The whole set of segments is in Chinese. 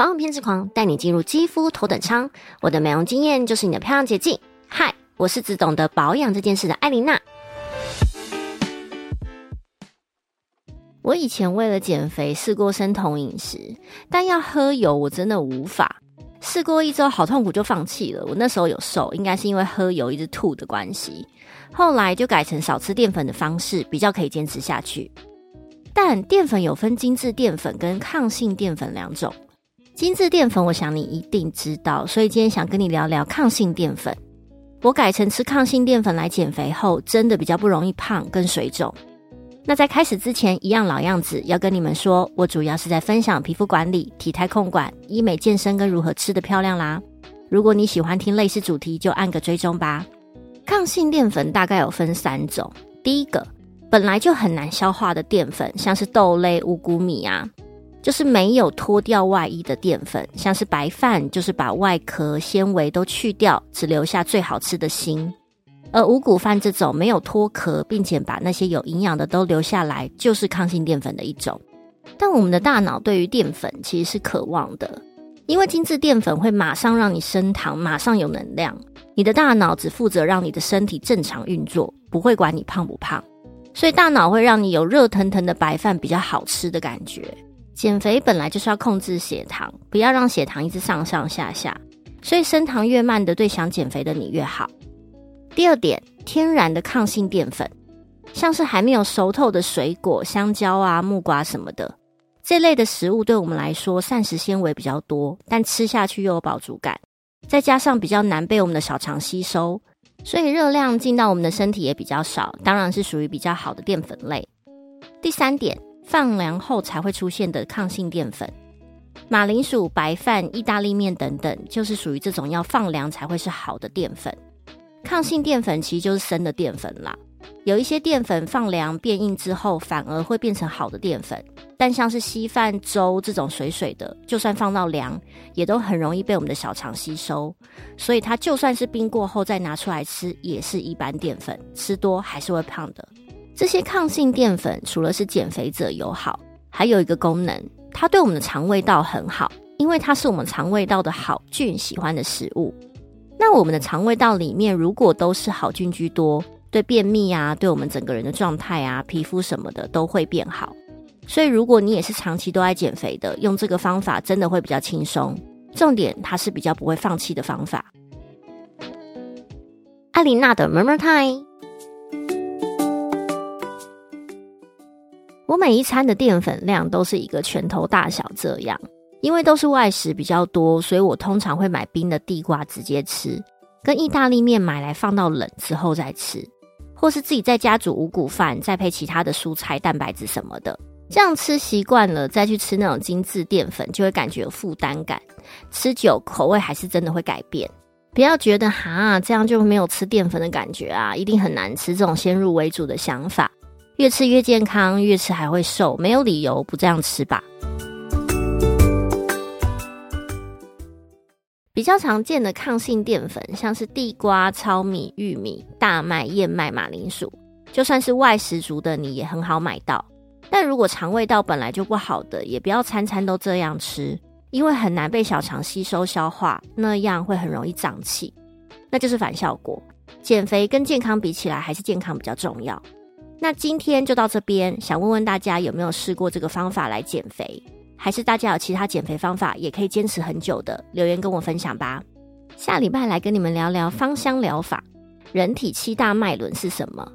保养偏执狂带你进入肌肤头等舱，我的美容经验就是你的漂亮捷径。嗨，我是只懂得保养这件事的艾琳娜。我以前为了减肥试过生酮饮食，但要喝油我真的无法。试过一周好痛苦就放弃了。我那时候有瘦，应该是因为喝油一直吐的关系。后来就改成少吃淀粉的方式，比较可以坚持下去。但淀粉有分精致淀粉跟抗性淀粉两种。精致淀粉，我想你一定知道，所以今天想跟你聊聊抗性淀粉。我改成吃抗性淀粉来减肥后，真的比较不容易胖跟水肿。那在开始之前，一样老样子，要跟你们说，我主要是在分享皮肤管理、体态控管、医美健身跟如何吃的漂亮啦。如果你喜欢听类似主题，就按个追踪吧。抗性淀粉大概有分三种，第一个本来就很难消化的淀粉，像是豆类、五谷米啊。就是没有脱掉外衣的淀粉，像是白饭，就是把外壳纤维都去掉，只留下最好吃的心；而五谷饭这种没有脱壳，并且把那些有营养的都留下来，就是抗性淀粉的一种。但我们的大脑对于淀粉其实是渴望的，因为精致淀粉会马上让你升糖，马上有能量。你的大脑只负责让你的身体正常运作，不会管你胖不胖，所以大脑会让你有热腾腾的白饭比较好吃的感觉。减肥本来就是要控制血糖，不要让血糖一直上上下下，所以升糖越慢的，对想减肥的你越好。第二点，天然的抗性淀粉，像是还没有熟透的水果，香蕉啊、木瓜什么的，这类的食物对我们来说膳食纤维比较多，但吃下去又有饱足感，再加上比较难被我们的小肠吸收，所以热量进到我们的身体也比较少，当然是属于比较好的淀粉类。第三点。放凉后才会出现的抗性淀粉，马铃薯、白饭、意大利面等等，就是属于这种要放凉才会是好的淀粉。抗性淀粉其实就是生的淀粉啦。有一些淀粉放凉变硬之后，反而会变成好的淀粉。但像是稀饭、粥这种水水的，就算放到凉，也都很容易被我们的小肠吸收。所以它就算是冰过后再拿出来吃，也是一般淀粉，吃多还是会胖的。这些抗性淀粉除了是减肥者友好，还有一个功能，它对我们的肠胃道很好，因为它是我们肠胃道的好菌喜欢的食物。那我们的肠胃道里面如果都是好菌居多，对便秘啊，对我们整个人的状态啊，皮肤什么的都会变好。所以如果你也是长期都爱减肥的，用这个方法真的会比较轻松。重点它是比较不会放弃的方法。艾琳娜的 Murmur Time。我每一餐的淀粉量都是一个拳头大小这样，因为都是外食比较多，所以我通常会买冰的地瓜直接吃，跟意大利面买来放到冷之后再吃，或是自己在家煮五谷饭，再配其他的蔬菜、蛋白质什么的，这样吃习惯了，再去吃那种精致淀粉，就会感觉有负担感，吃久口味还是真的会改变。不要觉得哈这样就没有吃淀粉的感觉啊，一定很难吃，这种先入为主的想法。越吃越健康，越吃还会瘦，没有理由不这样吃吧？比较常见的抗性淀粉，像是地瓜、糙米、玉米、大麦、燕麦、马铃薯，就算是外食族的你也很好买到。但如果肠胃道本来就不好的，也不要餐餐都这样吃，因为很难被小肠吸收消化，那样会很容易胀气，那就是反效果。减肥跟健康比起来，还是健康比较重要。那今天就到这边，想问问大家有没有试过这个方法来减肥，还是大家有其他减肥方法也可以坚持很久的？留言跟我分享吧。下礼拜来跟你们聊聊芳香疗法，人体七大脉轮是什么？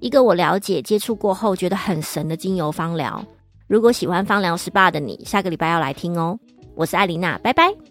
一个我了解、接触过后觉得很神的精油芳疗。如果喜欢芳疗 SPA 的你，下个礼拜要来听哦。我是艾琳娜，拜拜。